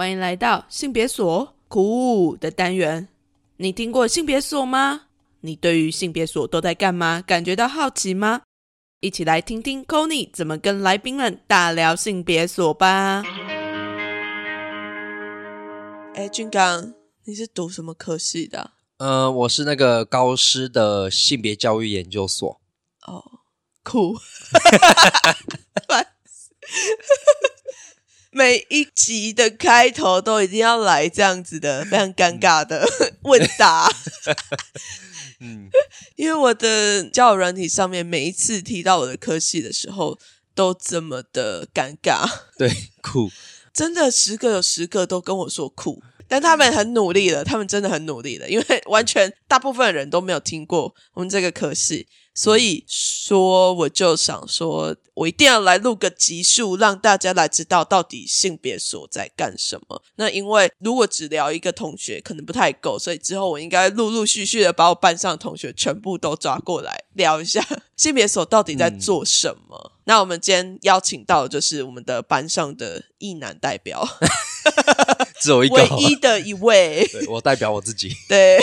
欢迎来到性别所苦的单元。你听过性别所吗？你对于性别所都在干嘛感觉到好奇吗？一起来听听 c o n y 怎么跟来宾们大聊性别所吧。哎，俊刚，你是读什么科系的？呃，我是那个高师的性别教育研究所。哦，酷。每一集的开头都一定要来这样子的非常尴尬的 问答。嗯，因为我的交友软体上面每一次提到我的科系的时候，都这么的尴尬。对，酷，真的十个有十个都跟我说酷，但他们很努力了，他们真的很努力了，因为完全大部分人都没有听过我们这个科系。所以说，我就想说，我一定要来录个集数，让大家来知道到底性别所在干什么。那因为如果只聊一个同学，可能不太够，所以之后我应该陆陆续续的把我班上的同学全部都抓过来聊一下 性别所到底在做什么。那我们今天邀请到的就是我们的班上的一男代表，只有一个，唯一的一位，我代表我自己，对。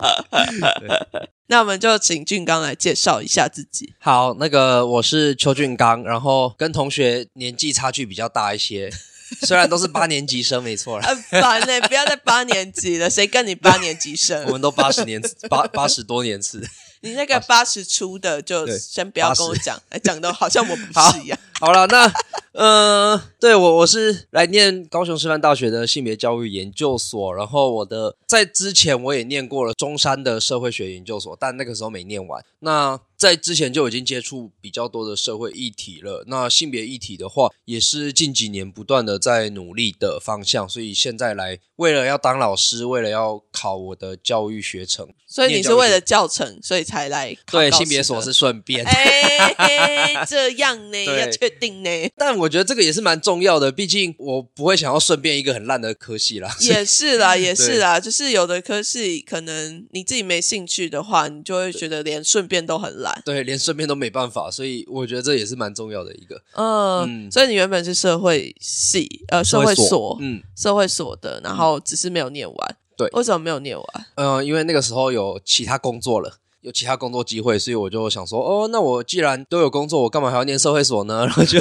那我们就请俊刚来介绍一下自己。好，那个我是邱俊刚，然后跟同学年纪差距比较大一些，虽然都是八年级生，没错。很烦呢，不要再八年级了，谁跟你八年级生？我们都八十年八八十多年次。你那个八十出的就先不要跟我讲，讲的好像我不是一样。好了，那呃，对我我是来念高雄师范大学的性别教育研究所，然后我的在之前我也念过了中山的社会学研究所，但那个时候没念完。那在之前就已经接触比较多的社会议题了。那性别议题的话，也是近几年不断的在努力的方向。所以现在来，为了要当老师，为了要考我的教育学程，所以你是为了教程，所以才来。对，性别所是顺便。哎，这样呢，要确定呢。但我觉得这个也是蛮重要的，毕竟我不会想要顺便一个很烂的科系啦。也是啦，也是啦，就是有的科系可能你自己没兴趣的话，你就会觉得连顺便都很烂。对，连顺便都没办法，所以我觉得这也是蛮重要的一个。嗯，所以你原本是社会系，呃，社会所，嗯，社会所的，然后只是没有念完。对，为什么没有念完？嗯，因为那个时候有其他工作了，有其他工作机会，所以我就想说，哦，那我既然都有工作，我干嘛还要念社会所呢？然后就。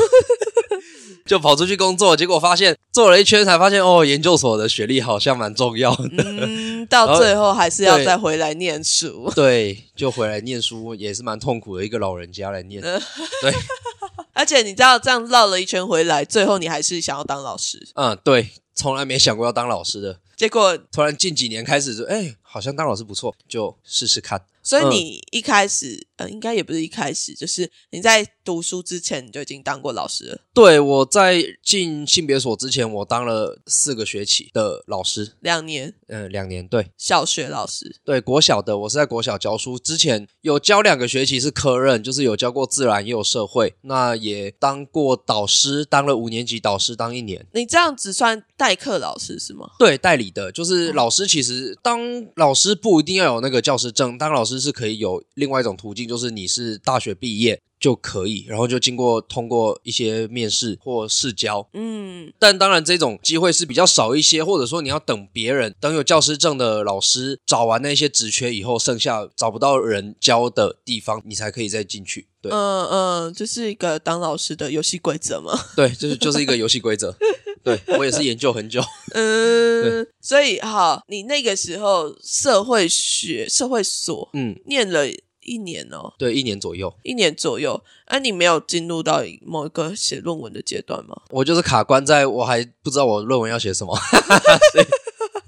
就跑出去工作，结果发现做了一圈才发现，哦，研究所的学历好像蛮重要的。嗯，到最后还是要再回来念书。对，就回来念书也是蛮痛苦的，一个老人家来念。对，而且你知道这样绕了一圈回来，最后你还是想要当老师。嗯，对，从来没想过要当老师的，结果突然近几年开始说，哎，好像当老师不错，就试试看。所以你一开始，呃，应该也不是一开始，就是你在读书之前你就已经当过老师了。对，我在进性别所之前，我当了四个学期的老师，两年，嗯，两年，对，小学老师，对，国小的，我是在国小教书，之前有教两个学期是科任，就是有教过自然，也有社会，那也当过导师，当了五年级导师，当一年。你这样子算代课老师是吗？对，代理的，就是老师，其实当老师不一定要有那个教师证，当老师。是可以有另外一种途径，就是你是大学毕业就可以，然后就经过通过一些面试或试教，嗯，但当然这种机会是比较少一些，或者说你要等别人等有教师证的老师找完那些职缺以后，剩下找不到人教的地方，你才可以再进去。对，嗯嗯，这是一个当老师的游戏规则吗？对，就是就是一个游戏规则。对我也是研究很久，嗯，所以哈，你那个时候社会学社会所，嗯，念了一年哦，对，一年左右，一年左右，哎，你没有进入到某一个写论文的阶段吗？我就是卡关在我还不知道我论文要写什么。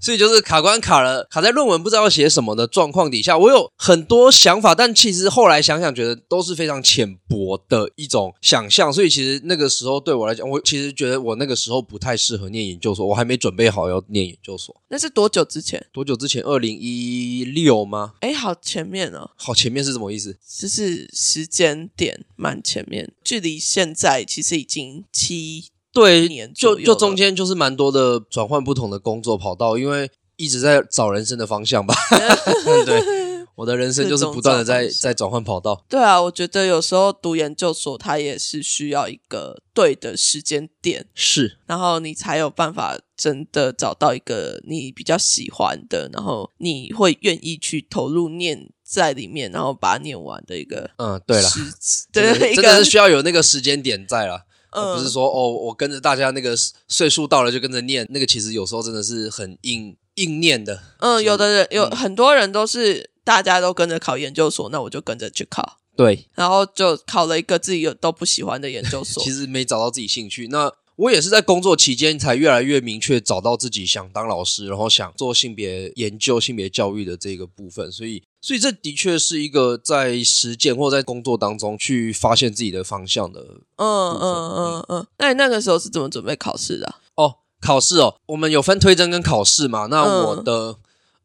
所以就是卡关卡了，卡在论文不知道写什么的状况底下，我有很多想法，但其实后来想想，觉得都是非常浅薄的一种想象。所以其实那个时候对我来讲，我其实觉得我那个时候不太适合念研究所，我还没准备好要念研究所。那是多久之前？多久之前？二零一六吗？哎，好前面哦。好前面是什么意思？就是时间点蛮前面，距离现在其实已经七。对，就就中间就是蛮多的转换不同的工作跑道，因为一直在找人生的方向吧。对。我的人生就是不断的在在转换跑道。对啊，我觉得有时候读研究所，它也是需要一个对的时间点，是，然后你才有办法真的找到一个你比较喜欢的，然后你会愿意去投入念在里面，然后把它念完的一个嗯，对了，对一真的是需要有那个时间点在了。而嗯不是说哦，我跟着大家那个岁数到了就跟着念，那个其实有时候真的是很硬硬念的。嗯，有的人有嗯很多人都是大家都跟着考研究所，那我就跟着去考，对，然后就考了一个自己有都不喜欢的研究所 其。实没找到自己兴趣。那我也是在工作期间才越来越明确找到自己想当老师，然后想做性别研究、性别教育的这个部分。所以，所以这的确是一个在实践或在工作当中去发现自己的方向的嗯嗯嗯嗯，那你那个时候是怎么准备考试的啊、哦。考试哦，我们有分推甄跟考试嘛？那嗯我的。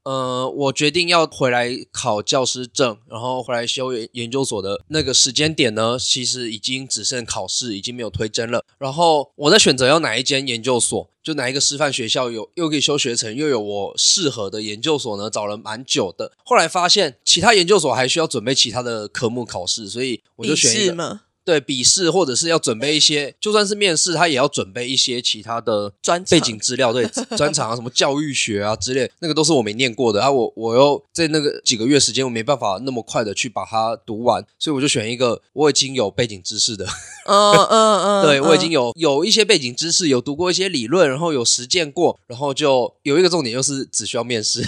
呃，我决定要回来考教师证，然后回来修研研究所的那个时间点呢，其实已经只剩考试，已经没有推甄了。然后我在选择要哪一间研究所，就哪一个师范学校有又可以修学程，又有我适合的研究所呢，找了蛮久的。后来发现其他研究所还需要准备其他的科目考试，所以我就选一个？对笔试，或者是要准备一些，就算是面试，他也要准备一些其他的专背景资料，对 专长啊，什么教育学啊之类，那个都是我没念过的啊。我我又在那个几个月时间，我没办法那么快的去把它读完，所以我就选一个我已经有背景知识的。嗯嗯 嗯，对我已嗯经有有一些背景知识，有读过一些理论，然后有实践过，然后就有一个重点就是只需要面试。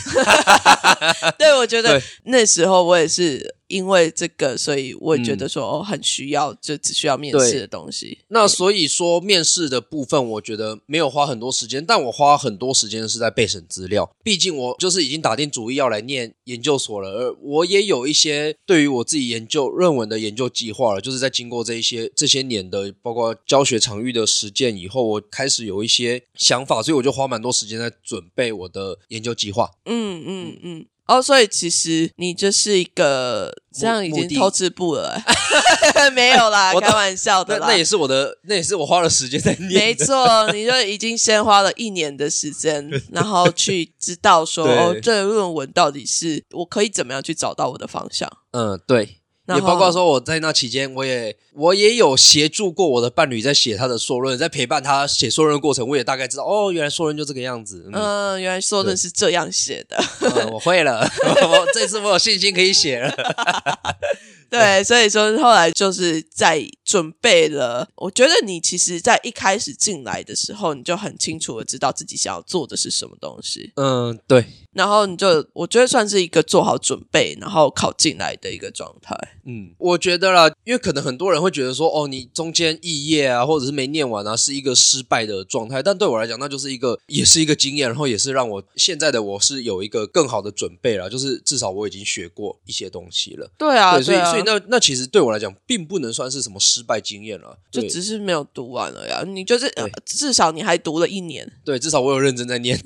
对，我觉得那时候我也是因为这个，所以我也觉得说、哦，很需要，就只需要面试的东西。那所以说，面试的部分，我觉得没有花很多时间，但我花很多时间是在备审资料。毕竟我就是已经打定主意要来念研究所了，而我也有一些对于我自己研究论文的研究计划了。就是在经过这一些这些年的，包括教学场域的实践以后，我开始有一些想法，所以我就花蛮多时间在准备我的研究计划。嗯嗯嗯。哦，所以其实你就是一个这样已经偷吃步了、欸 没有啦，我开玩笑的啦。那那也是我的，那也是我花了时间在念。没错，你就已经先花了一年的时间，然后去知道说，这个论文到底是我可以怎么样去找到我的方向。嗯，对。也包括说我在那期间，我也我也有协助过我的伴侣在写他的硕论，在陪伴他写硕论的过程，我也大概知道哦，原来硕论就这个样子。嗯，嗯，原来说的是这样写的。嗯我会了，我这次我有信心可以写了。对，所以说后来就是在准备了。我觉得你其实，在一开始进来的时候，你就很清楚的知道自己想要做的是什么东西，嗯，对，然后你就我觉得算是一个做好准备，然后考进来的一个状态。嗯，我觉得啦，因为可能很多人会觉得说，哦，你中间肄业啊，或者是没念完啊，是一个失败的状态。但对我来讲，那就是一个，也是一个经验，然后也是让我现在的我是有一个更好的准备了，就是至少我已经学过一些东西了。对啊，对，所以啊所以那那其实对我来讲，并不能算是什么失败经验了。就只是没有读完了呀。你就是、呃至少你还读了一年，对，至少我有认真在念。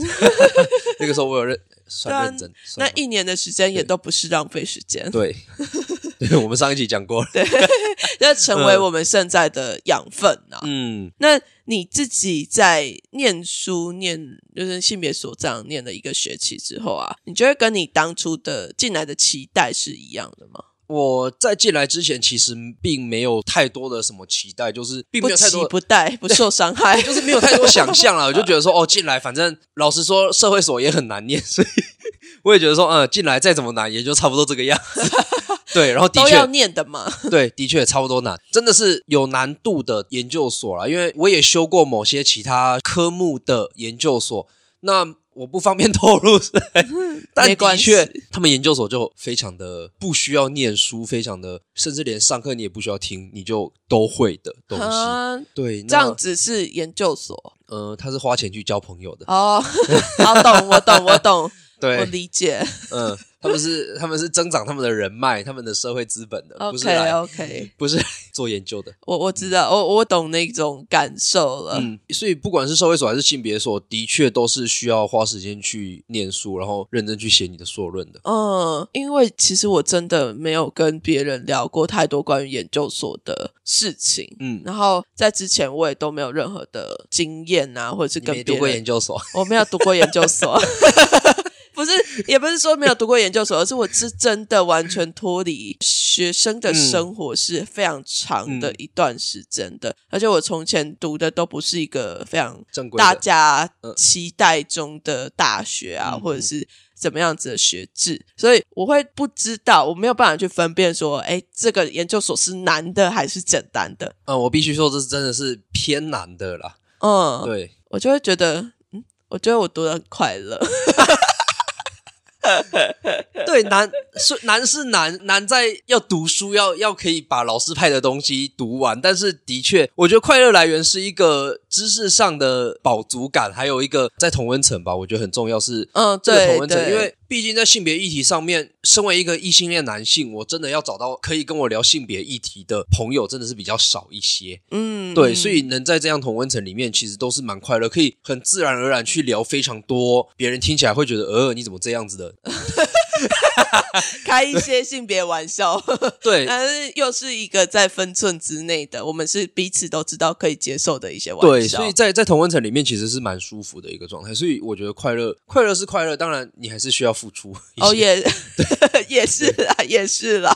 那个时候我有认，算认真。那一年的时间也都不是浪费时间，对，对，我们上一集讲过了。要 成为我们现在的养分啊。嗯，那你自己在念书念就是性别所这样念了一个学期之后啊，你觉得跟你当初的进来的期待是一样的吗？我在进来之前，其实并没有太多的什么期待，就是并不没有太多。期不待，不受伤害，就是没有太多想象了，我就觉得说，哦，进来反正老实说，社会所也很难念，所以我也觉得说，嗯，进来再怎么难，也就差不多这个样子。对，然后的确都要，念的嘛。对，的确差不多难，真的是有难度的研究所啦。因为我也修过某些其他科目的研究所，那我不方便透露，但的确，他们研究所就非常的不需要念书，非常的，甚至连上课你也不需要听，你就都会的东西。啊，对，这样，子是研究所呃，他是花钱去交朋友的，哦。好懂，我懂，我懂，我，理解。嗯，他们是他们是增长他们的人脉，他们的社会资本的，不是 OK 不是做研究的。我我知道，我我懂那种感受了。嗯，所以不管是社会所还是性别所，的确都是需要花时间去念书，然后认真去写你的硕论的。嗯，因为其实我真的没有跟别人聊过太多关于研究所的事情，嗯，然后在之前我也都没有任何的经验啊，或者是跟别人读过研究所，我没有读过研究所，不不是，也不是说没有读过研究所，而是我是真的完全脱离学生的生活是非常长的一段时间的，而且我从前读的都不是一个非常正规大家期待中的大学啊，或者是。怎么样子的学制，所以我会不知道，我没有办法去分辨说，哎，这个研究所是难的还是简单的？嗯，我必须说，这是真的是偏难的啦。嗯，对，我就会觉得，嗯，我觉得我读的很快乐。对，难是难是难难在要读书，要要可以把老师派的东西读完。但是的确，我觉得快乐来源是一个知识上的饱足感，还有一个在同温层吧，我觉得很重要。是嗯，对，同温层，因为。毕竟在性别议题上面，身为一个异性恋男性，我真的要找到可以跟我聊性别议题的朋友，真的是比较少一些。嗯，对，所以能在这样同温层里面，其实都是蛮快乐，可以很自然而然去聊非常多，别人听起来会觉得，呃，你怎么这样子的？开一些性别玩笑，对，但是又是一个在分寸之内的，我们是彼此都知道可以接受的一些玩笑。对，所以在在同温层里面，其实是蛮舒服的一个状态。所以我觉得快乐，快乐是快乐，当然你还是需要付出。哦，也 也是啊，也是啦。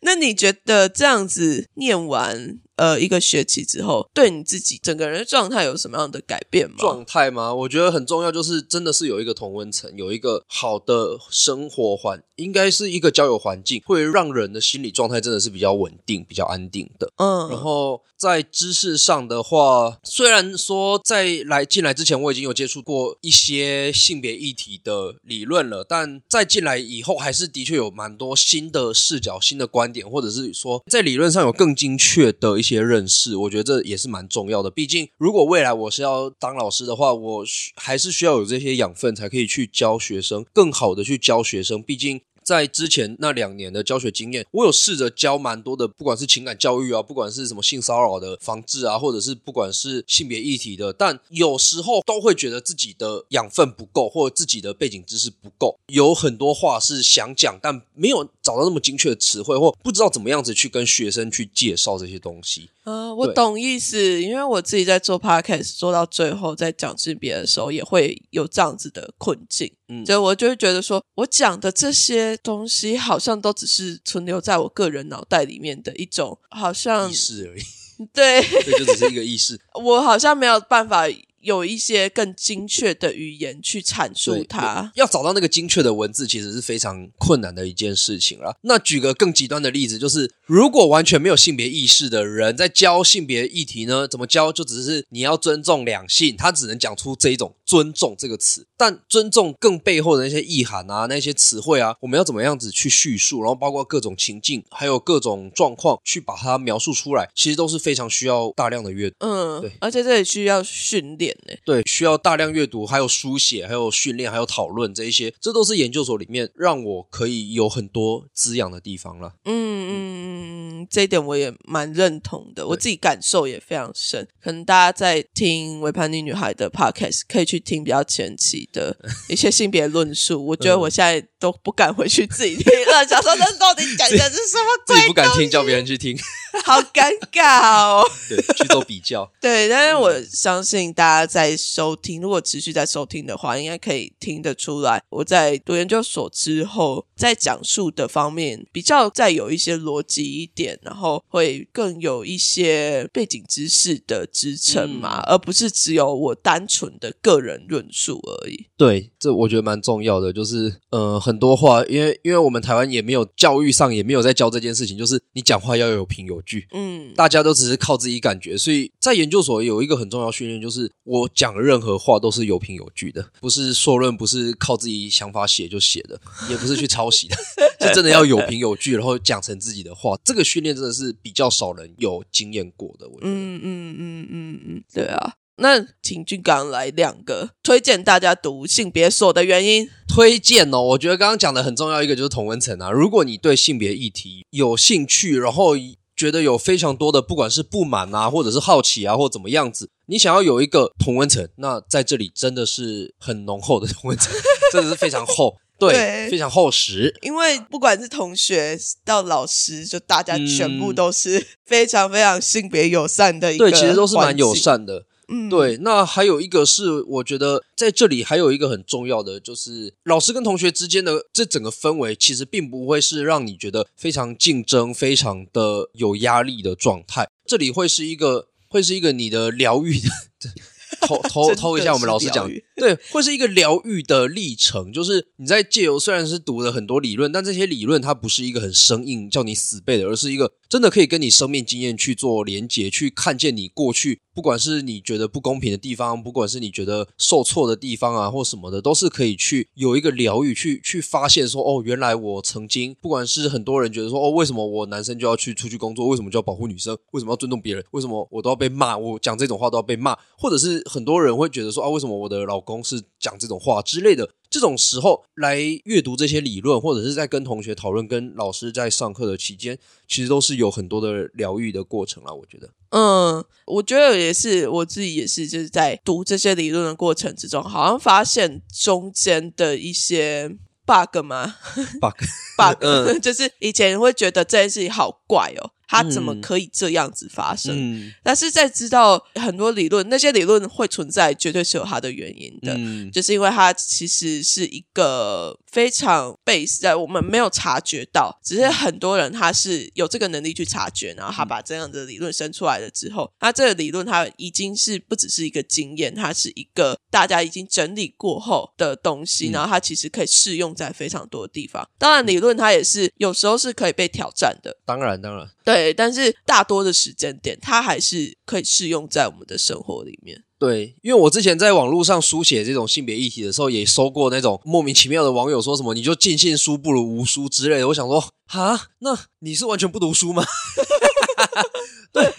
那你觉得这样子念完？呃，一个学期之后，对你自己整个人的状态有什么样的改变吗？状态吗？我觉得很重要，就是真的是有一个同温层，有一个好的生活环，应该是一个交友环境，会让人的心理状态真的是比较稳定、比较安定的。嗯，然后在知识上的话，虽然说在来进来之前我已经有接触过一些性别议题的理论了，但在进来以后，还是的确有蛮多新的视角、新的观点，或者是说在理论上有更精确的一。些认识，我觉得这也是蛮重要的。毕竟，如果未来我是要当老师的话，我还是需要有这些养分，才可以去教学生，更好的去教学生。毕竟。在之前那两年的教学经验，我有试着教蛮多的，不管是情感教育啊，不管是什么性骚扰的防治啊，或者是不管是性别议题的，但有时候都会觉得自己的养分不够，或者自己的背景知识不够，有很多话是想讲，但没有找到那么精确的词汇，或不知道怎么样子去跟学生去介绍这些东西。啊，我懂意思，因为我自己在做 podcast 做到最后，在讲性别的时候，也会有这样子的困境。嗯，所以我就会觉得说，我讲的这些东西，好像都只是存留在我个人脑袋里面的一种，好像意识而已。对，这，就只是一个意识。我好像没有办法。有一些更精确的语言去阐述它，要找到那个精确的文字，其实是非常困难的一件事情了。那举个更极端的例子，就是如果完全没有性别意识的人在教性别议题呢，怎么教？就只是你要尊重两性，他只能讲出这一种“尊重”这个词。但尊重更背后的那些意涵啊，那些词汇啊，我们要怎么样子去叙述？然后包括各种情境，还有各种状况，去把它描述出来，其实都是非常需要大量的阅读。嗯，对，而且这也需要训练呢。对，需要大量阅读，还有书写，还有训练，还有讨论这一些，这都是研究所里面让我可以有很多滋养的地方了。嗯嗯嗯嗯，这一点我也蛮认同的，我自己感受也非常深。可能大家在听维叛逆女孩的 podcast，可以去听比较前期的一些性别论述。我觉得我现在都不敢回去自己听了，想说这到底讲的是什么？自己不敢听，叫别人去听。好尴尬哦！对，去做比较。对，但是我相信大家在收听，如果持续在收听的话，应该可以听得出来，我在读研究所之后，在讲述的方面比较再有一些逻辑一点，然后会更有一些背景知识的支撑嘛，而不是只有我单纯的个人论述而已。对，这我觉得蛮重要的，就是呃，很多话，因为因为我们台湾也没有教育上也没有在教这件事情，就是你讲话要有凭有据。嗯，大家都只是靠自己感觉，所以在研究所有一个很重要训练，就是我讲任何话都是有凭有据的，不是说论，不是靠自己想法写就写的，也不是去抄袭的，是真的要有凭有据，然后讲成自己的话。这个训练真的是比较少人有经验过的，我觉得。嗯嗯嗯嗯嗯，对啊。那请俊刚来两个推荐大家读性别所的原因。推荐哦，我觉得刚刚讲的很重要一个就是同温层啊。如果你对性别议题有兴趣，然后觉得有非常多的，不管是不满啊，或者是好奇啊，或怎么样子，你想要有一个同温层，那在这里真的是很浓厚的同温层，真的是非常厚，对，非常厚实。因为不管是同学到老师，就大家全部都是非常非常性别友善的一个，对，其实都是蛮友善的。嗯，对，那还有一个是，我觉得在这里还有一个很重要的，就是老师跟同学之间的这整个氛围，其实并不会是让你觉得非常竞争、非常的有压力的状态。这里会是一个，会是一个你的疗愈的。偷偷偷一下，我们老师讲，对，会是一个疗愈的历程。就是你在借由虽然是读了很多理论，但这些理论它不是一个很生硬叫你死背的，而是一个。真的可以跟你生命经验去做连结，去看见你过去，不管是你觉得不公平的地方，不管是你觉得受挫的地方啊，或什么的，都是可以去有一个疗愈，去去发现说，哦，原来我曾经，不管是很多人觉得说，哦，为什么我男生就要去出去工作，为什么就要保护女生，为什么要尊重别人，为什么我都要被骂，我讲这种话都要被骂，或者是很多人会觉得说，啊，为什么我的老公是讲这种话之类的。这种时候来阅读这些理论，或者是在跟同学讨论、跟老师在上课的期间，其实都是有很多的疗愈的过程啦。我觉得，嗯，我觉得也是，我自己也是，就是在读这些理论的过程之中，好像发现中间的一些 bug 吗？bug，bug，就是以前会觉得这件事情好怪哦。他怎么可以这样子发生？但是在知道很多理论，那些理论会存在，绝对是有它的原因的。就是因为它其实是一个非常 base 在我们没有察觉到，只是很多人他是有这个能力去察觉，然后他把这样的理论生出来了之后，那这个理论它已经是不只是一个经验，它是一个大家已经整理过后的东西，然后它其实可以适用在非常多的地方。当然，理论它也是有时候是可以被挑战的。当然，当然。对，对但是大多的时间点，它还是可以适用在我们的生活里面。对，因为我之前在网络上书写这种性别议题的时候，也收过那种莫名其妙的网友说什么“你就尽信书不如无书”之类的。我想说，哈，那你是完全不读书吗？对，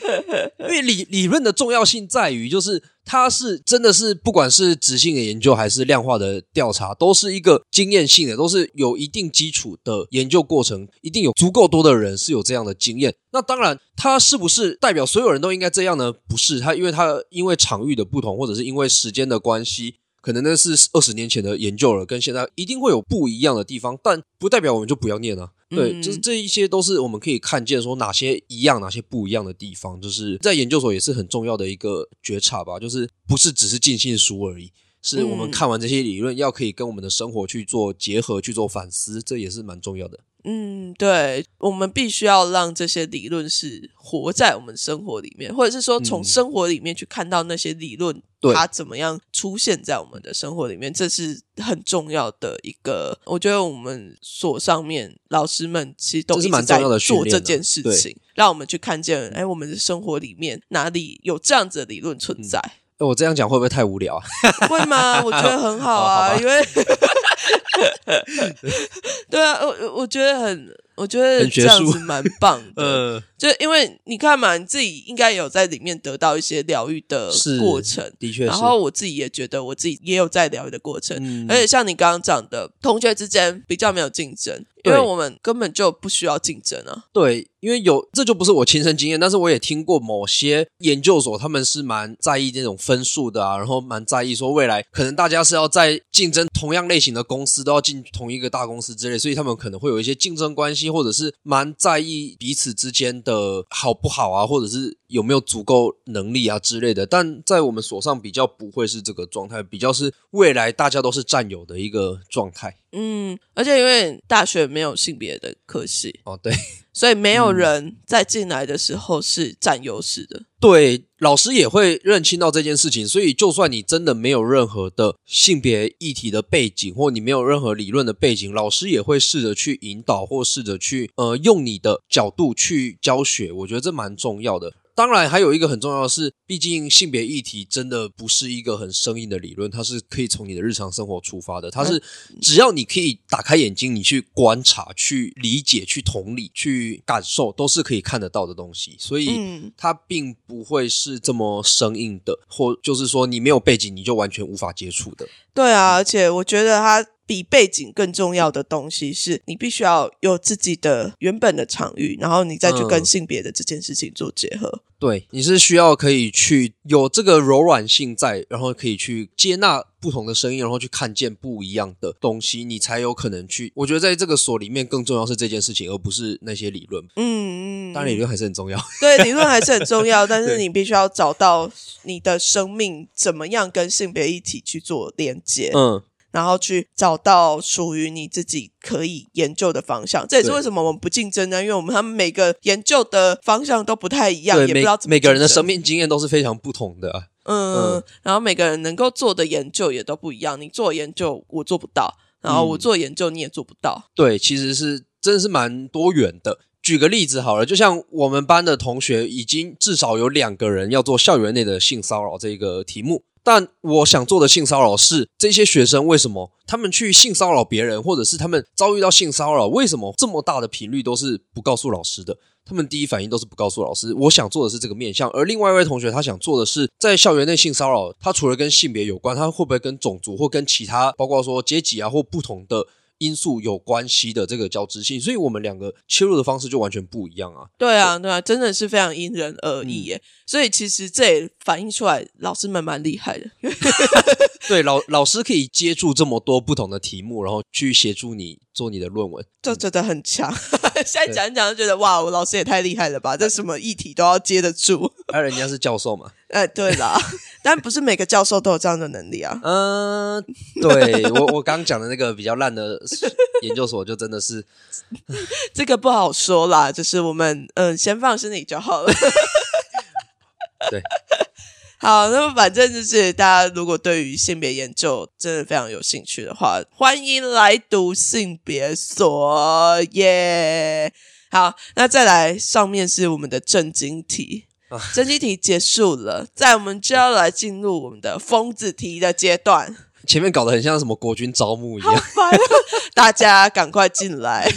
因为理理论的重要性在于，就是它是真的是不管是直性的研究还是量化的调查，都是一个经验性的，都是有一定基础的研究过程，一定有足够多的人是有这样的经验。那当然，它是不是代表所有人都应该这样呢？不是，它因为它因为场域的不同，或者是因为时间的关系。可能那是二十年前的研究了，跟现在一定会有不一样的地方，但不代表我们就不要念啊。对，就是这一些都是我们可以看见说哪些一样，哪些不一样的地方，就是在研究所也是很重要的一个觉察吧。就是不是只是尽信书而已，是我们看完这些理论，要可以跟我们的生活去做结合，去做反思，这也是蛮重要的。嗯，对，我们必须要让这些理论是活在我们生活里面，或者是说从生活里面去看到那些理论，它怎么样出现在我们的生活里面，这是很重要的一个。我觉得我们所上面老师们其实都一直在做这件事情，让我们去看见，哎，我们的生活里面哪里有这样子的理论存在。我这样讲会不会太无聊啊？会吗？我觉得很好 啊，因为 对啊，我我觉得很。我觉得这样子蛮棒的，就因为你看嘛，你自己应该有在里面得到一些疗愈的过程，的确。然后我自己也觉得我自己也有在疗愈的过程，而且像你刚刚讲的，同学之间比较没有竞争，因为我们根本就不需要竞争啊。对，因为有这就不是我亲身经验，但是我也听过某些研究所他们是蛮在意这种分数的啊，然后蛮在意说未来可能大家是要在竞争同样类型的公司都要进同一个大公司之类，所以他们可能会有一些竞争关系。或者是蛮在意彼此之间的好不好啊，或者是有没有足够能力啊之类的。但在我们所上比较不会是这个状态，比较是未来大家都是战友的一个状态。嗯，而且因为大学没有性别的科系哦，对，所以没有人在进来的时候是占优势的。对，老师也会认清到这件事情，所以就算你真的没有任何的性别议题的背景，或你没有任何理论的背景，老师也会试着去引导，或试着去呃用你的角度去教学。我觉得这蛮重要的。当然，还有一个很重要的是，毕竟性别议题真的不是一个很生硬的理论，它是可以从你的日常生活出发的。它是只要你可以打开眼睛，你去观察、去理解、去同理、去感受，都是可以看得到的东西。所以它并不会是这么生硬的，或就是说你没有背景你就完全无法接触的。对啊，而且我觉得它。比背景更重要的东西是，你必须要有自己的原本的场域，然后你再去跟嗯性别的这件事情做结合。对，你是需要可以去有这个柔软性在，然后可以去接纳不同的声音，然后去看见不一样的东西，你才有可能去。我觉得在这个所里面，更重要是这件事情，而不是那些理论。嗯嗯，当然，理论还是很重要。对理论还是很重要，但是你必须要找到你的生命怎么样跟性别一体去做连接。嗯，然后去找到属于你自己可以研究的方向。这也是为什么我们不竞争呢？因为我们他们每个研究的方向都不太一样，也不知道每个人的生命经验都是非常不同的啊、嗯，嗯然后每个人能够做的研究也都不一样。你做研究我做不到，然后我嗯做研究你也做不到。对，其实是真的是蛮多元的。举个例子好了，就像我们班的同学，已经至少有两个人要做校园内的性骚扰这个题目。但我想做的性骚扰是这些学生为什么他们去性骚扰别人，或者是他们遭遇到性骚扰，为什么这么大的频率都是不告诉老师的？他们第一反应都是不告诉老师。我想做的是这个面向，而另外一位同学他想做的是在校园内性骚扰，他除了跟性别有关，他会不会跟种族或跟其他包括说阶级啊或不同的因素有关系的这个交织性？所以我们两个切入的方式就完全不一样啊。对啊，对啊，真的是非常因人而异耶。所以其实这也反映出来，老师们蛮厉害的。对，老老师可以接触这么多不同的题目，然后去协助你做你的论文。就觉得很强，现在讲一讲就觉得哇，我老师也太厉害了吧！这什么议题都要接得住。而人家是教授嘛，哎，对啦，但不是每个教授都有这样的能力啊。嗯、对我我刚讲的那个比较烂的研究所，就真的是这个不好说啦，就是我们嗯，先放心里就好了。对，好，那么反正就是大家如果对于性别研究真的非常有兴趣的话，欢迎来读性别所耶。好，那再来上面是我们的正经题啊，正经题结束了，在我们就要来进入我们的疯子题的阶段。前面搞得很像什么国军招募一样。啊！大家赶快进来。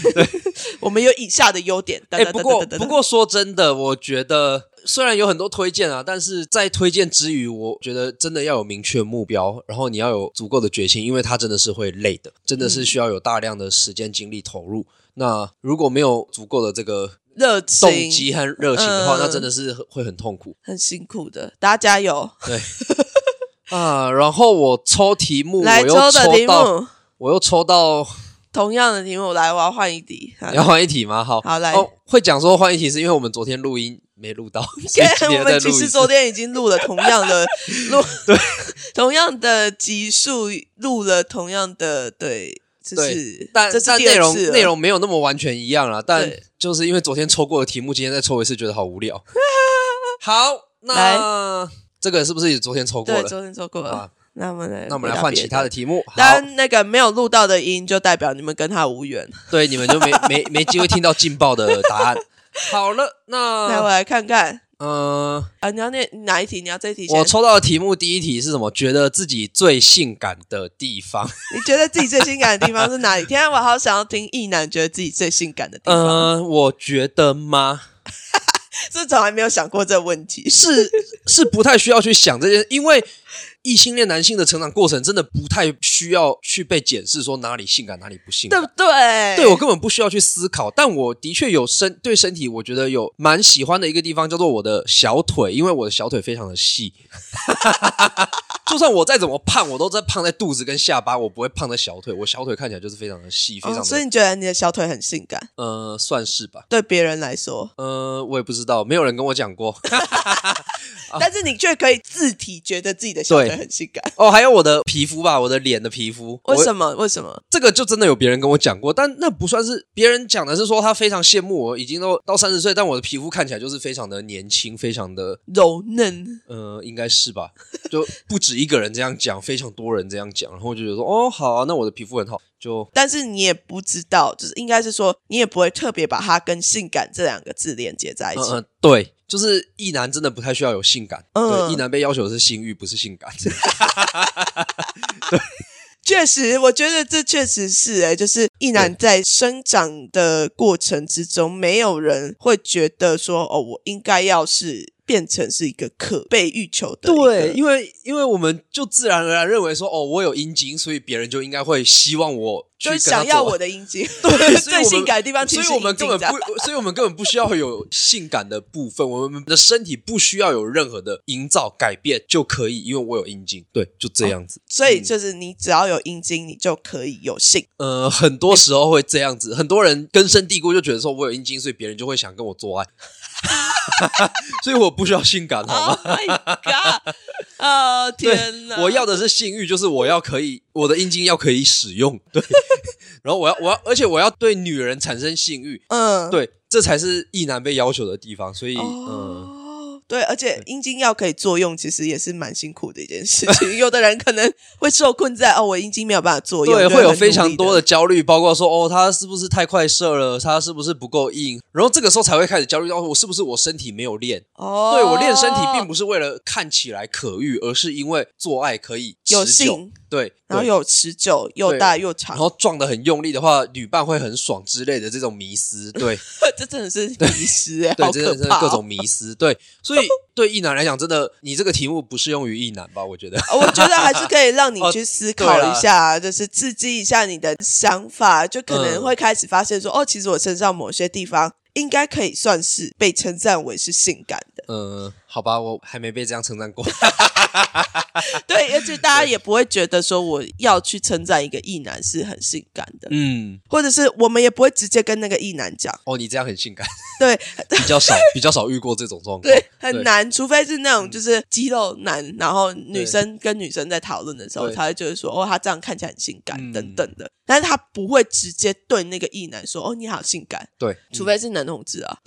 我们有以下的优点。哎、不过不过说真的，我觉得虽然有很多推荐啊，但是在推荐之余，我觉得真的要有明确目标，然后你要有足够的决心，因为它真的是会累的，真的是需要有大量的时间精力投入。那如果没有足够的这个热情动机和热情的话，嗯那真的是会很痛苦很辛苦的，大家加油！对啊。然后我抽题目，来我又抽的题抽到，目，我又抽到，同样的题目，来，我要换一题。你要换一题吗？好，好来哦，会讲说换一题是因为我们昨天录音没录到，所以今天我们其实昨天已经录了同样的 录，对，同样的集数，录了同样的对，这对是但这是但内容内容没有那么完全一样啦，但就是因为昨天抽过的题目，今天再抽一次，觉得好无聊。好，那这个是不是也昨天抽过对，了？昨天抽过了啊。那我们来，那我们来换其他的。题目。但那个没有录到的音，就代表你们跟他无缘。对，你们就没没没机会听到劲爆的答案。好了，那来，我来看看嗯、啊，你要念哪一题？你要这一题。我抽到的题目第一题是什么？觉得自己最性感的地方？你觉得自己最性感的地方是哪里？天啊，我好想要听异男觉得自己最性感的地方。嗯、我觉得吗？是从来没有想过这个问题。是是不太需要去想这些，因为异性恋男性的成长过程真的不太需要去被检视说哪里性感哪里不性感对不。对？对我根本不需要去思考，但我的确有身对身体，我觉得有蛮喜欢的一个地方叫做我的小腿，因为我的小腿非常的细，就算我再怎么胖，我都在胖在肚子跟下巴，我不会胖在小腿，我小腿看起来就是非常的细，非常的、哦，所以你觉得你的小腿很性感？呃算是吧，对别人来说，呃我也不知道，没有人跟我讲过 但是你却可以自体觉得自己的小腿很性感。哦，还有我的皮肤吧，我的脸的皮肤，为什么？为什么？这个就真的有别人跟我讲过，但那不算是别人讲的，是说他非常羡慕我，已经都到三十岁，但我的皮肤看起来就是非常的年轻，非常的柔嫩？呃，应该是吧？就不止一个人这样讲，非常多人这样讲，然后我就觉得说，哦，好啊，那我的皮肤很好，就但是你也不知道，就是应该是说，你也不会特别把它跟性感这两个字连接在一起。嗯嗯，对，就是异男真的不太需要有性感，嗯。对，异男被要求的是性欲，不是性感，确实，我觉得这确实是诶、就是一男在生长的过程之中，没有人会觉得说，哦，我应该要是变成是一个可被欲求的。对，因为因为我们就自然而然认为说，哦，我有阴茎，所以别人就应该会希望我去就想要我的阴茎。对，最性感的地方其实所以我们根本不，所以我们根本不需要有性感的部分，我们的身体不需要有任何的营造改变就可以，因为我有阴茎，对，就这样子。所以就是你只要有阴茎，你就可以有性。呃，很多时候会这样子，很多人根深蒂固就觉得说我有阴茎，所以别人就会想跟我做爱，所以我不需要性感，好吗？Oh my god！啊，对天哪！我要的是性欲，就是我要可以，我的阴茎要可以使用，对。然后我要，我要，而且我要对女人产生性欲，嗯，对，这才是异男被要求的地方。所以，嗯，哦，对，而且阴茎要可以作用，其实也是蛮辛苦的一件事情。有的人可能会受困在哦，我阴茎没有办法作用，对，会有非常多的焦虑，包括说，哦，他是不是太快射了？他是不是不够硬？然后这个时候才会开始焦虑到，我是不是我身体没有练？哦，对我练身体并不是为了看起来可遇，而是因为做爱可以持有久性，对，然后有持久又大又长然，后撞的很用力的话，女伴会很爽之类的这种迷思，对 这真的是迷失哎，对，好真的可怕哦！真的各种迷思，对，所以对异男来讲，真的你这个题目不适用于异男吧？我觉得，呃我觉得还是可以 让你哦去思考一下，就是刺激一下你的想法，就可能嗯会开始发现说，哦，其实我身上某些地方应该可以算是被称赞为是性感的。嗯，好吧，我还没被这样称赞过，对，而且大家也不会觉得说我要去称赞一个异男是很性感的，嗯，或者是我们也不会直接跟那个异男讲，哦，你这样很性感，对 比较少，比较少遇过这种状况，对，很难，除非是那种就是肌肉男，然后女生跟女生在讨论的时候，对才会觉得说，哦，他这样看起来很性感、嗯等等的，但是他不会直接对那个异男说，哦，你好性感，对，除非是男同志啊，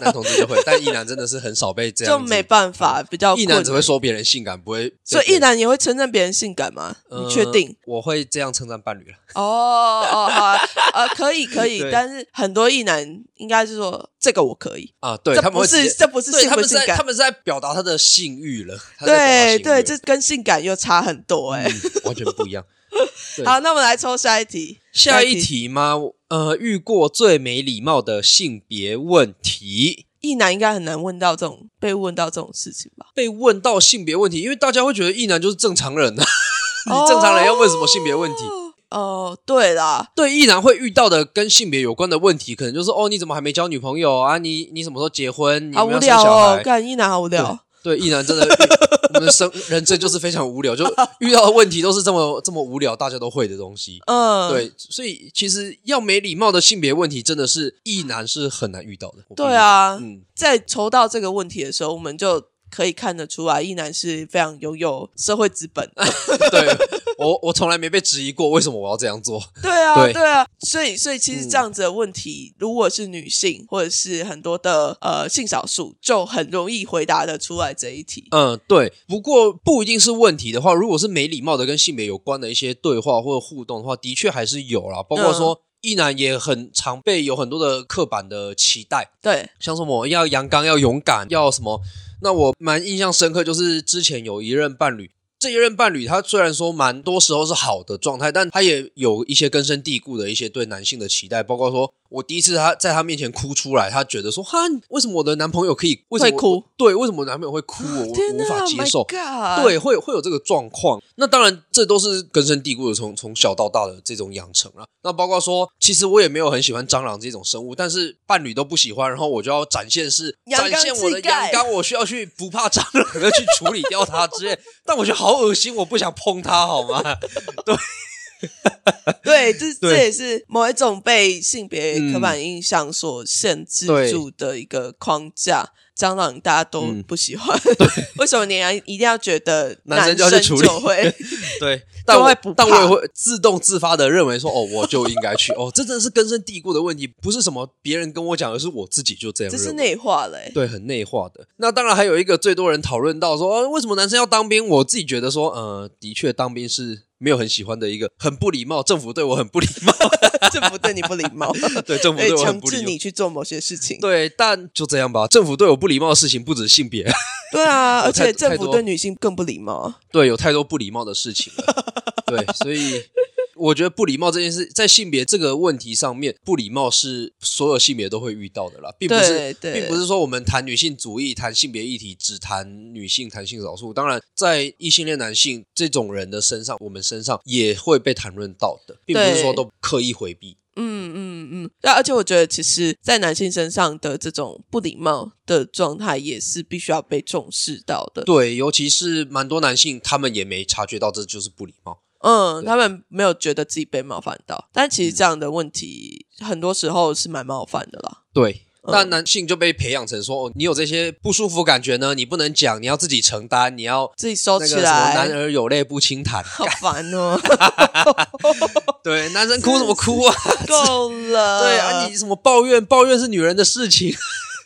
男同志就会，但异男真的是很少被这样，就没办法，比较异男。只会说别人性感，不会，所以异男也会称赞别人性感吗？呃你确定？我会这样称赞伴侣了。哦哦，好啊，呃，可以可以，对但是很多异男应该是说这个我可以，啊，对他们会直接是这不是对他们是性不性感在他们是在表达他的性欲了，对对，这跟性感又差很多哎、嗯完全不一样。对好，那我们来抽下一题。下一题吗？呃，遇过最没礼貌的性别问题，异男应该很难问到这种被问到这种事情吧？被问到性别问题，因为大家会觉得异男就是正常人啊，你正常人要问什么性别问题？哦，对啦，对，异男会遇到的跟性别有关的问题，可能就是哦，你怎么还没交女朋友啊？你你什么时候结婚？你好无有没有生小聊？干异男好无聊。对，异男真的，我们生人生就是非常无聊，就遇到的问题都是这么这么无聊，大家都会的东西。嗯，对，所以其实要没礼貌的性别问题，真的是异男是很难遇到的。对啊嗯，在抽到这个问题的时候，我们就可以看得出来，异男是非常拥有社会资本。对我我从来没被质疑过，为什么我要这样做？对啊，对对啊，所以所以其实嗯这样子的问题，如果是女性或者是很多的呃性少数，就很容易回答的出来这一题。嗯，对。不过不一定是问题的话，如果是没礼貌的跟性别有关的一些对话或者互动的话，的确还是有啦。包括说，一男也很常被有很多的刻板的期待，对，像什么要阳刚、要勇敢、要什么。那我蛮印象深刻，就是之前有一任伴侣。这一任伴侣，他虽然说蛮多时候是好的状态，但他也有一些根深蒂固的一些对男性的期待，包括说我第一次他在他面前哭出来，他觉得说哈，为什么我的男朋友可以为什么哭？对，为什么我男朋友会哭？我无法接受。，Oh 对，会会有这个状况。那当然，这都是根深蒂固的，从从小到大的这种养成了。那包括说，其实我也没有很喜欢蟑螂这种生物，但是伴侣都不喜欢，然后我就要展现是展现我的阳刚，我需要去不怕蟑螂的去处理掉它之类。但我觉得好恶心，我不想碰它，好吗？对，这 对这 这也是某一种被性别嗯刻板印象所限制住的一个框架。蟑螂大家都嗯不喜欢，为什么你要一定要觉得男生就生要去处理会？对，但我会不怕但我也会自动自发的认为说，哦，我就应该去。哦，这真的是根深蒂固的问题，不是什么别人跟我讲，而是我自己就这样。这是内化了、欸。对，很内化的。那当然还有一个最多人讨论到说，呃为什么男生要当兵？我自己觉得说，呃，的确当兵是没有很喜欢的一个，很不礼貌，政府对我很不礼貌，政府对你不礼貌，对政府对我强制你。去做某些事情。对，但就这样吧。政府对我不礼貌的事情不止性别，对啊，而且政府对女性更不礼貌。对，有太多不礼貌的事情了。对，所以我觉得不礼貌这件事，在性别这个问题上面，不礼貌是所有性别都会遇到的啦，并不是对，对，并不是说我们谈女性主义、谈性别议题只谈女性、谈性少数。当然，在异性恋男性这种人的身上，我们身上也会被谈论到的，并不是说都刻意回避。嗯嗯嗯，对，而且我觉得，其实，在男性身上的这种不礼貌的状态，也是必须要被重视到的。对，尤其是蛮多男性，他们也没察觉到这就是不礼貌。嗯，他们没有觉得自己被冒犯到，但其实这样的问题，很多时候是蛮冒犯的啦。对，嗯那男性就被培养成说，哦，你有这些不舒服感觉呢，你不能讲，你要自己承担，你要自己收起那个什么“男来，儿有泪不轻弹好烦哦，”。对，男生哭什么哭啊？够了。对啊，你什么抱怨？抱怨是女人的事情。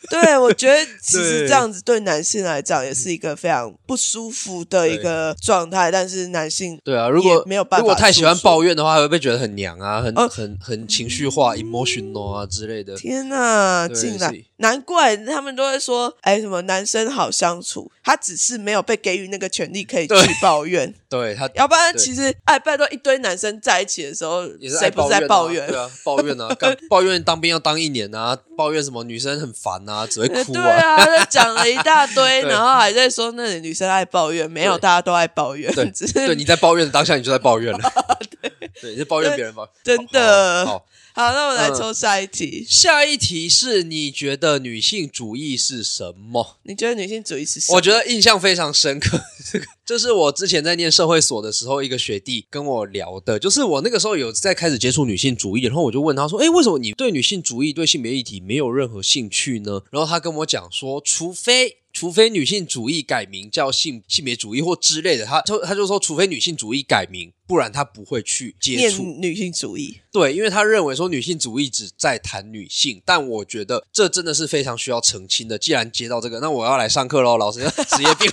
对，我觉得 其实这样子对男性来讲也是一个非常不舒服的一个状态，但是男性对啊，如果没有办法如果太喜欢抱怨的话，还会被觉得很娘啊，很、哦很很情绪化、emotional 啊之类的。天呐，对竟然难怪他们都会说，哎，什么男生好相处，他只是没有被给予那个权利可以去抱怨，对他要不然其实哎，拜托一堆男生在一起的时候，也是谁不是在抱怨、啊，抱怨？对啊，抱怨啊，干抱怨当兵要当一年啊，抱怨什么女生很烦啊，只会呃哭对啊，就讲了一大堆，然后还在说那里女生爱抱怨，没有，大家都爱抱怨，对只对，是你在抱怨的当下，你就在抱怨了。对，你在抱怨别人吧。真的。好，好好，那我们来嗯抽下一题。下一题是你觉得女性主义是什么？你觉得女性主义是什么？我觉得印象非常深刻。这个这是我之前在念社会所的时候，一个学弟跟我聊的，就是我那个时候有在开始接触女性主义，然后我就问他说：“哎，为什么你对女性主义、对性别议题没有任何兴趣呢？”然后他跟我讲说：“除非。”除非女性主义改名叫性性别主义或之类的，他就他就说，除非女性主义改名，不然他不会去接触。女性主义，对，因为他认为说女性主义只在谈女性，但我觉得这真的是非常需要澄清的。既然接到这个，那我要来上课喽，老师职业病，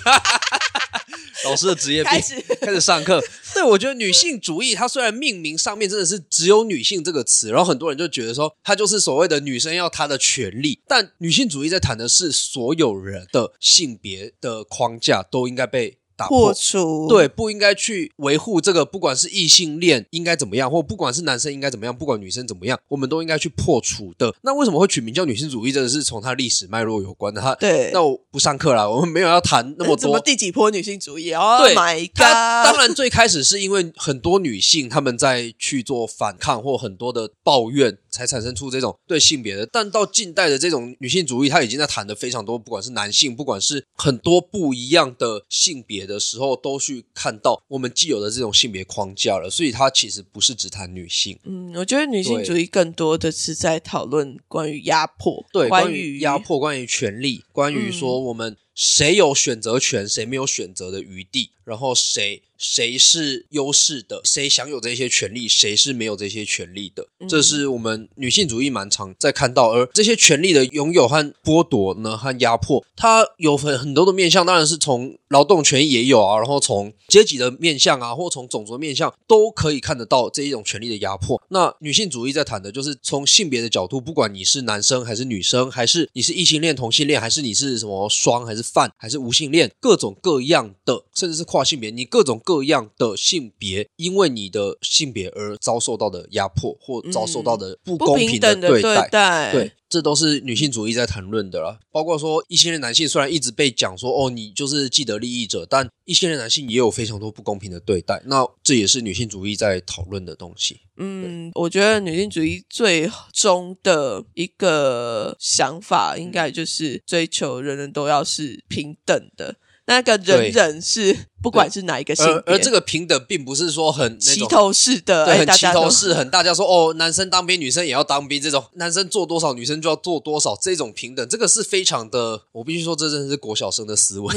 老师的职业病开始开始上课。对，我觉得女性主义它虽然命名上面真的是只有女性这个词，然后很多人就觉得说它就是所谓的女生要她的权利，但女性主义在谈的是所有人的性别的框架都应该被打破破。除，对，不应该去维护这个，不管是异性恋应该怎么样，或不管是男生应该怎么样，不管女生怎么样，我们都应该去破除的。那为什么会取名叫女性主义？真的是从它历史脉络有关的。它对那我不上课了，我们没有要谈那么多。怎么第几波女性主义？Oh 对 my god！当然最开始是因为很多女性她们在去做反抗或很多的抱怨，才产生出这种对性别的。但到近代的这种女性主义，她已经在谈的非常多，不管是男性，不管是很多不一样的性别的时候，都去看到我们既有的这种性别框架了。所以它其实不是只谈女性，嗯，我觉得女性主义更多的是在讨论关于压迫，对，关于压迫，关于权利，关于说我们谁有选择权，谁没有选择的余地，然后谁谁是优势的，谁享有这些权利，谁是没有这些权利的，这是我们女性主义蛮常在看到。而这些权利的拥有和剥夺呢，和压迫，它有很很多的面向，当然是从劳动权益也有啊，然后从阶级的面向啊，或从种族的面向都可以看得到这一种权利的压迫。那女性主义在谈的就是从性别的角度，不管你是男生还是女生，还是你是异性恋、同性恋，还是你是什么双还是泛还是无性恋，各种各样的，甚至是跨性别，你各种各样的性别，因为你的性别而遭受到的压迫或遭受到的不不公平的对待。待，对，这都是女性主义在谈论的啦。包括说一些男性虽然一直被讲说哦，你就是既得利益者，但一些男性也有非常多不公平的对待。那这也是女性主义在讨论的东西。嗯，我觉得女性主义最终的一个想法，应该就是追求人人都要是平等的。那个人人是不管是哪一个性别，而而这个平等并不是说很。齐头式的，对，哎，很齐头式，很大家说哦，男生当兵，女生也要当兵，这种男生做多少，女生就要做多少，这种平等，这个是非常的，我必须说，这真的是国小生的思维。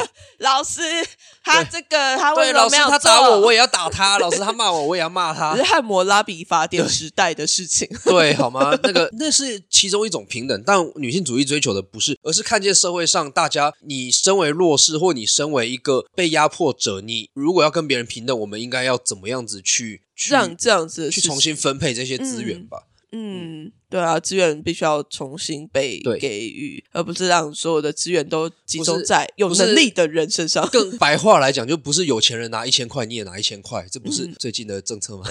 老师他这个他为对，老师什么没有他打我，做我也要打他；老师他骂我，我也要骂他只。是汉谟拉比法典时代的事情。对，好吗？那个那是其中一种平等，但女性主义追求的不是，而是看见社会上大家，你身为弱势，或你身为一个被压迫者，你如果要跟别人平等，我们应该要怎么样子去去让这样子的去事情重新分配这些资源吧？嗯，对啊，资源必须要重新被对给予，而不是让所有的资源都集中在有能力的人身上。更白话来讲，就不是有钱人拿一千块，你也拿一千块，这不是嗯最近的政策吗？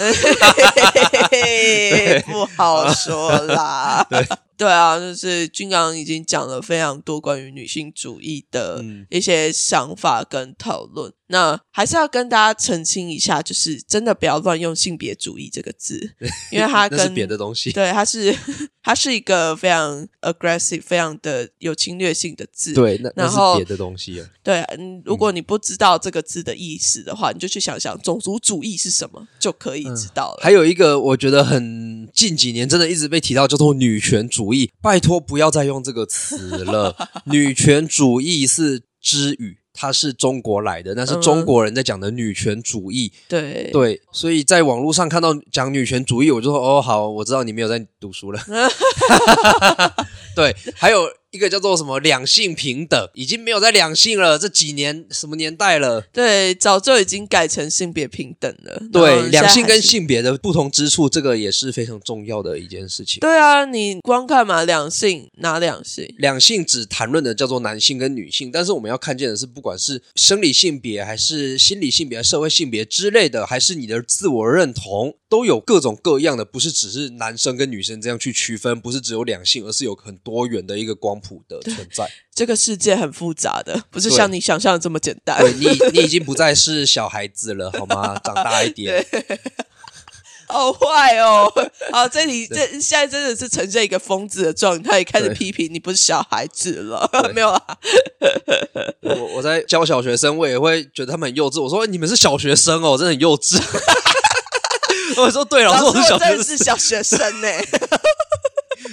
不好说啦。对啊，就是君刚已经讲了非常多关于女性主义的嗯一些想法跟讨论。那还是要跟大家澄清一下，就是真的不要乱用性别主义这个字，因为它 跟别的东西。对，它是 它是一个非常 aggressive、非常的有侵略性的字。对，那那然后是别的东西啊。对，嗯，如果你不知道这个字的意思的话，你就去想想种族主义是什么，就可以知道了。还有一个我觉得很近几年真的一直被提到，叫做女权主义。拜托不要再用这个词了，女权主义是之语。它是中国来的，那是中国人在讲的女权主义。对对，所以在网络上看到讲女权主义，我就说哦，好，我知道你没有在读书了。对，还有一个叫做什么两性平等，已经没有在两性了，这几年什么年代了？对，早就已经改成性别平等了。对，两性跟性别的不同之处，这个也是非常重要的一件事情。对啊，你光看嘛，两性哪两性？两性只谈论的叫做男性跟女性，但是我们要看见的是，不管是生理性别，还是心理性别、社会性别之类的，还是你的自我认同，都有各种各样的，不是只是男生跟女生这样去区分，不是只有两性，而是有很多元的一个光谱的存在。这个世界很复杂的，不是像你想象的这么简单。对你，你已经不再是小孩子了，好吗？长大一点。好坏哦！好，这里这现在真的是呈现一个疯子的状态，开始批评你不是小孩子了，没有啊。我我在教小学生，我也会觉得他们很幼稚。我说你们是小学生哦，真的很幼稚。我说对，老师我老师，我是小学生，真的是小学生呢，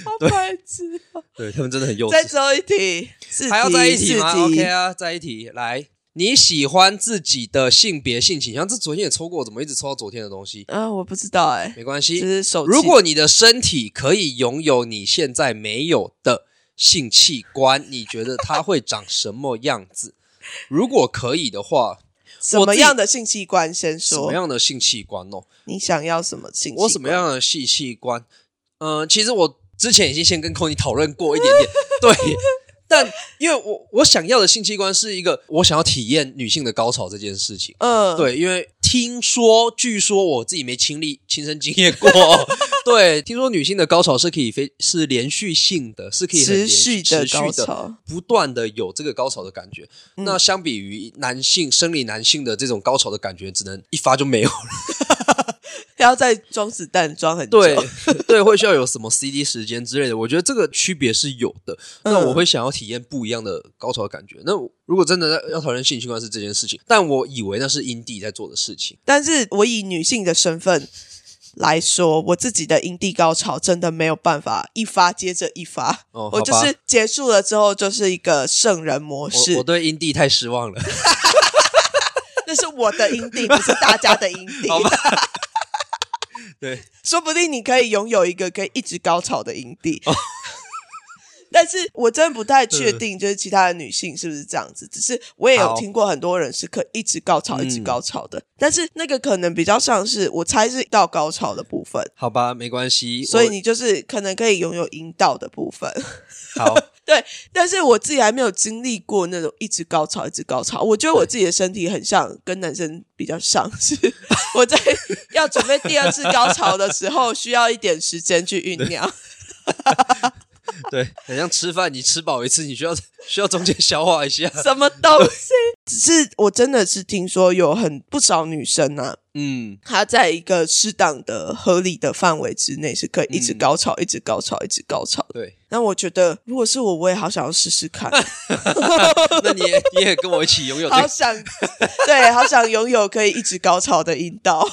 好白痴哦。对他们真的很幼稚。再最后一题，还要再一题吗？OK 啊，再一题。来，你喜欢自己的性别性倾向？这昨天也抽过，怎么一直抽到昨天的东西？啊，我不知道哎，这没关系。是手气。如果你的身体可以拥有你现在没有的性器官，你觉得它会长什么样子？如果可以的话，什么样的性器官先说什么说？样的性器官哦？你想要什么性器官？我什么样的性器官？嗯、其实我之前已经先跟 Kony 讨论过一点点，对。但因为我我想要的性器官是一个我想要体验女性的高潮这件事情，嗯，对，因为听说，据说我自己没亲历亲身经验过，对，听说女性的高潮是可以非是连续性的，是可以持连续持的高续的潮。不断的有这个高潮的感觉。嗯那相比于男性生理男性的这种高潮的感觉，只能一发就没有了。还要再装子弹装很久。对对，会需要有什么 CD 时间之类的。我觉得这个区别是有的。那嗯我会想要体验不一样的高潮的感觉。那如果真的要讨论性器官是这件事情，但我以为那是阴蒂在做的事情。但是我以女性的身份来说，我自己的阴蒂高潮真的没有办法一发接着一发，哦，我就是结束了之后就是一个圣人模我式我，对阴蒂太失望了。那是我的阴蒂，不是大家的阴 蒂。好吧对，说不定你可以拥有一个可以一直高潮的阴蒂。哦但是我真的不太确定，就是其他的女性是不是这样子。只是我也有听过很多人是可以一直高潮、嗯一直高潮的，但是那个可能比较像是我猜是到高潮的部分，好吧，没关系。所以你就是可能可以拥有阴道的部分。好，对，但是我自己还没有经历过那种一直高潮、一直高潮。我觉得我自己的身体很像跟男生比较像是，我在 要准备第二次高潮的时候，需要一点时间去酝酿。对，很像吃饭，你吃饱一次，你需要 需要中间消化一下。什么东西？只是我真的是听说有很不少女生啊，嗯，她在一个适当的、合理的范围之内是可以一直嗯高潮、一直高潮、一直高潮的。对，那我觉得，如果是我，我也好想要试试看。那你也你也跟我一起拥有这个。好想，对，好想拥有可以一直高潮的阴道。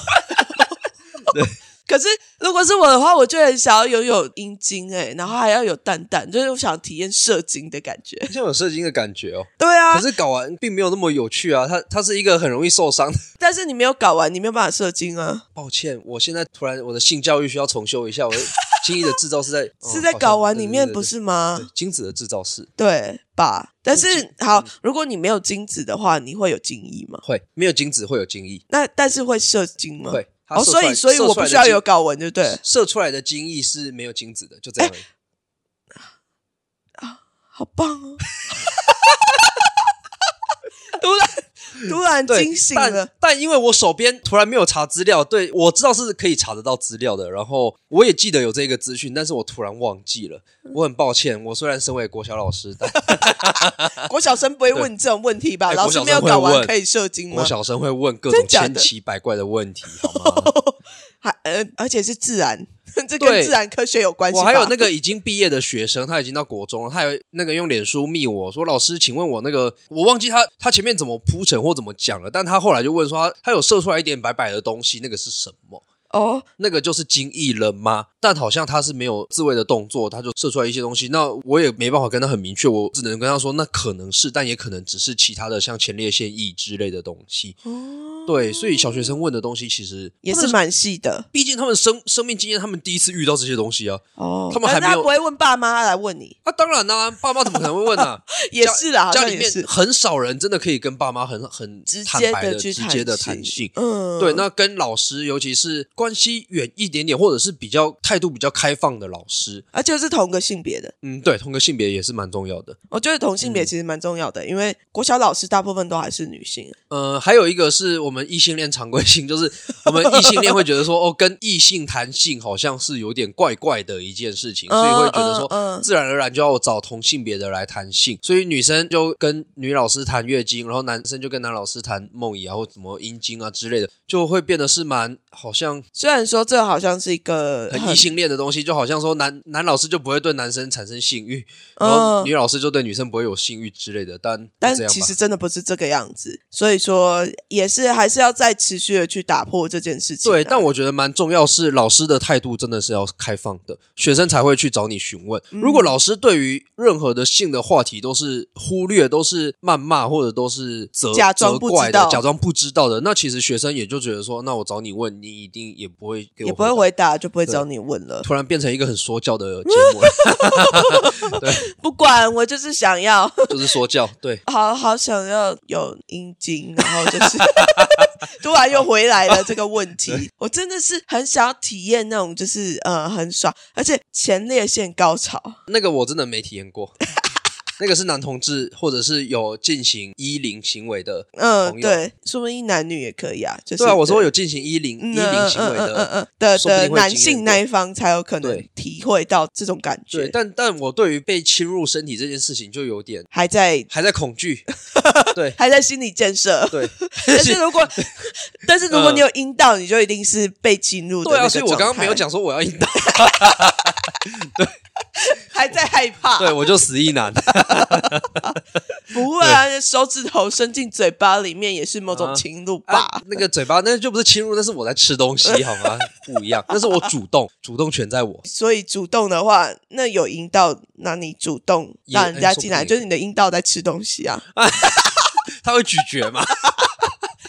对。可是，如果是我的话，我就很想要拥有阴茎哎、然后还要有蛋蛋，就是我想体验射精的感觉。像有射精的感觉哦，对啊可，是搞完并没有那么有趣啊，它它是一个很容易受伤的。但是你没有搞完，你没有办法射精啊，抱歉，我现在突然我的性教育需要重修一下，我的精液的制造是在 是在哦睾丸里面，不是吗？精子的制造是对吧？但是好，如果你没有精子的话，你会有精液吗？会没有精子会有精液，那但是会射精吗？会哦，所以所以我不需要有睾丸，对不对？射出来的精液是没有精子的，就这样而已。好棒哦！突然 突然对惊醒但了，但因为我手边突然没有查资料，对我知道是可以查得到资料的，然后我也记得有这个资讯，但是我突然忘记了，我很抱歉。我虽然身为国小老师，但 国小生不会问这种问题吧？哎老师没有国小生会问睾丸可以射精吗国？小生会问各种千奇百怪的问题，好吗？还呃，而且是自然，这跟自然科学有关系。我还有那个已经毕业的学生，他已经到国中了，他有那个用脸书密我说：“老师，请问我那个我忘记他他前面怎么铺陈或怎么讲了，但他后来就问说他他有射出来一点白白的东西，那个是什么？哦，那个就是精液了吗？但好像他是没有自慰的动作，他就射出来一些东西。那我也没办法跟他很明确，我只能跟他说，那可能是，但也可能只是其他的像前列腺液之类的东西。对，所以小学生问的东西其实也是蛮细的毕竟他们生生命经验，他们第一次遇到这些东西啊。哦。他们还没有他不会问爸妈来问你，啊，当然啦、爸妈怎么可能会问啊？也是啦，家里面是很少人真的可以跟爸妈很很直接的去直接的谈谈性。嗯，对，那跟老师，尤其是关系远一点点，或者是比较态度比较开放的老师，而且是同个性别的，嗯，对，同个性别也是蛮重要的。我觉得同性别嗯其实蛮重要的，因为国小老师大部分都还是女性。呃，还有一个是我们异性恋常规性，就是我们异性恋会觉得说，哦，跟异性谈性好像是有点怪怪的一件事情，所以会觉得说，嗯嗯。嗯自然而然就要找同性别的来谈性，所以女生就跟女老师谈月经，然后男生就跟男老师谈梦遗啊或什么阴茎啊之类的，就会变得是蛮好像虽然说这好像是一个很异性恋的东西，就好像说男男老师就不会对男生产生性欲，然后嗯女老师就对女生不会有性欲之类的，但但其实真的不是这个样子，所以说也是还是要再持续的去打破这件事情啊。对，但我觉得蛮重要是老师的态度真的是要开放的，学生才会去找你询问。嗯如果老师对于任何的性的话题都是忽略、都是谩骂或者都是责假装不知道假装不知道的，那其实学生也就觉得说，那我找你问，你一定也不会给我也不会回答，就不会找你问了。突然变成一个很说教的节目 了，不管我就是想要，就是说教。对，好好想要有阴茎，然后就是 突然又回来了这个 问题。我真的是很想要体验那种就是呃很爽，而且前列腺高潮。那个我真的没体验过。那个是男同志，或者是有进行衣领行为的嗯、朋友对，说不定男女也可以啊。就是对啊，我说有进行衣领嗯衣领行为嗯嗯嗯的，嗯的的男性那一方才有可能对体会到这种感对，觉，但但我对于被侵入身体这件事情就有点还在还在恐惧。对还在心理建设。对，但是如果但是如果你有阴道，你就一定是被侵入的对啊，所以我刚刚没有讲说我要阴道，对还在害怕。对我就死一男。不会啊，手指头伸进嘴巴里面也是某种侵入吧？啊，那个嘴巴那就不是侵入，那是我在吃东西，好吗？不一样，那是我主动，主动权在我。所以主动的话，那有阴道，那你主动也让人家进来，就是你的阴道在吃东西啊。他会咀嚼吗？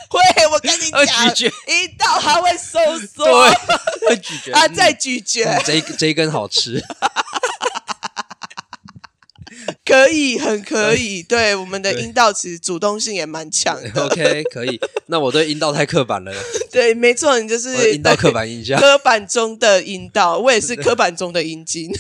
会，我跟你讲，咀嚼，阴道还会收缩对，会咀嚼啊，嗯再咀嚼，嗯这一这一根好吃。可以，很可以。对，我们的对阴道其实主动性也蛮强的。OK，可以。那我对阴道太刻板了，对，没错，你就是阴道刻板印象。刻板中的阴道，我也是刻板中的阴茎。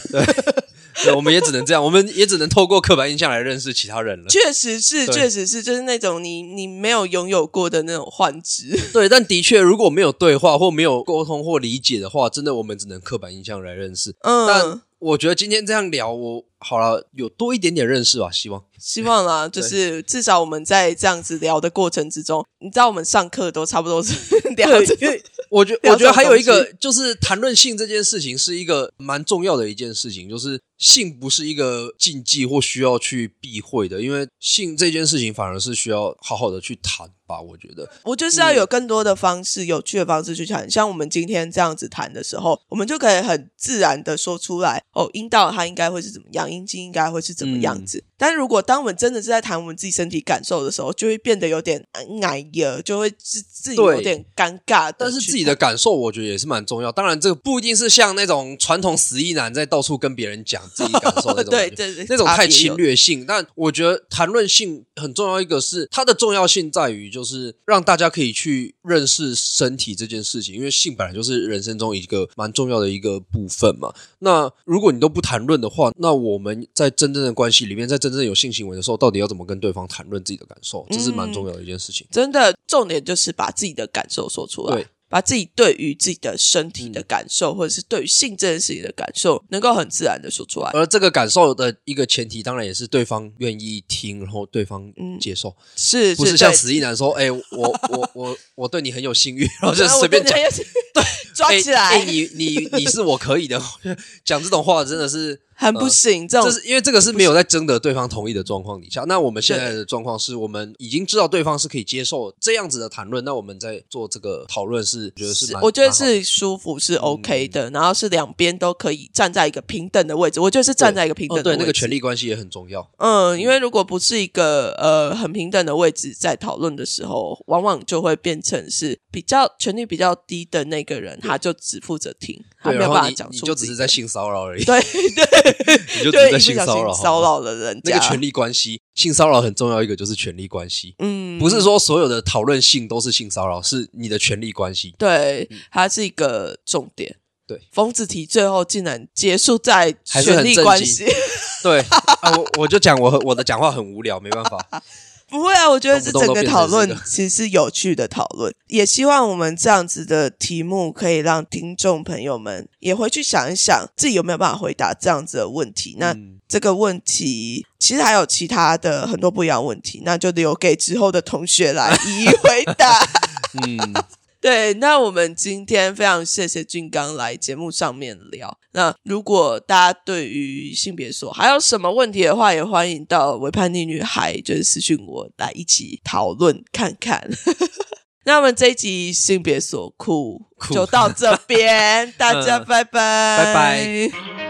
对，我们也只能这样，我们也只能透过刻板印象来认识其他人了。确实是，对确实是，就是那种你你没有拥有过的那种幻知。对，但的确，如果没有对话或没有沟通或理解的话，真的我们只能刻板印象来认识。嗯但，我觉得今天这样聊，我好了有多一点点认识吧，希望。希望 啦，就是至少我们在这样子聊的过程之中，你知道我们上课都差不多是 聊这因为我觉聊 我觉得还有一个就是谈论性这件事情是一个蛮重要的一件事情，就是性不是一个禁忌或需要去避讳的，因为性这件事情反而是需要好好的去谈吧，我觉得。我就是要有更多的方式、有趣的方式去谈。像我们今天这样子谈的时候，我们就可以很自然的说出来，哦，阴道它应该会是怎么样，阴茎应该会是怎么样子。但如果当我们真的是在谈我们自己身体感受的时候，就会变得有点矮呀，就会自自己有点尴尬。但是自己的感受，我觉得也是蛮重要。当然，这个不一定是像那种传统死意男在到处跟别人讲自己感受那种 对，对对，那种太侵。略性。但我觉得谈论性很重要，一个是它的重要性在于，就是让大家可以去认识身体这件事情，因为性本来就是人生中一个蛮重要的一个部分嘛。那如果你都不谈论的话，那我们在真正的关系里面，在真正有性行为的时候，到底要怎么跟对方谈论自己的感受？这是蛮重要的一件事情。真的重点就是把自己的感受说出来对，把自己对于自己的身体的感受，或者是对于性这件事情的感受，能够很自然的说出来。而这个感受的一个前提，当然也是对方愿意听，然后对方接受，是，不是像对死意男说：“哎、我我我我对你很有性欲，然后就 随便讲。” 对，抓起来，你你你是我可以的，讲这种话真的是，很不行。这种这是因为这个是没有在征得对方同意的状况底下。那我们现在的状况是我们已经知道对方是可以接受这样子的谈论，那我们在做这个讨论是觉得是蛮，我觉得是舒服，是 OK 的，然后是两边都可以站在一个平等的位置。我觉得是站在一个平等的位置。那个权力关系也很重要。嗯，因为如果不是一个呃很平等的位置在讨论的时候，往往就会变成是比较权力比较低的那个人，他就只负责听，没有办法然后你讲出就只是在性骚扰而已，对对，你就只在性骚扰骚扰了人家那个权力关系，性骚扰很重要一个就是权力关系。嗯，不是说所有的讨论性都是性骚扰，是你的权力关系。对，它是一个重点。对，疯子题最后竟然结束在权力关系，对啊，我我就讲我我的讲话很无聊，没办法。不会啊，我觉得这整个讨论其实是有趣的讨论，也希望我们这样子的题目可以让听众朋友们也回去想一想，自己有没有办法回答这样子的问题。那嗯这个问题其实还有其他的很多不一样的问题，那就留给之后的同学来一一回答。嗯，对，那我们今天非常谢谢俊刚来节目上面聊。那如果大家对于性别所还有什么问题的话，也欢迎到伪叛逆女孩就是私讯我来一起讨论看看。那我们这一集性别所酷酷就到这边，大家嗯拜拜，拜拜。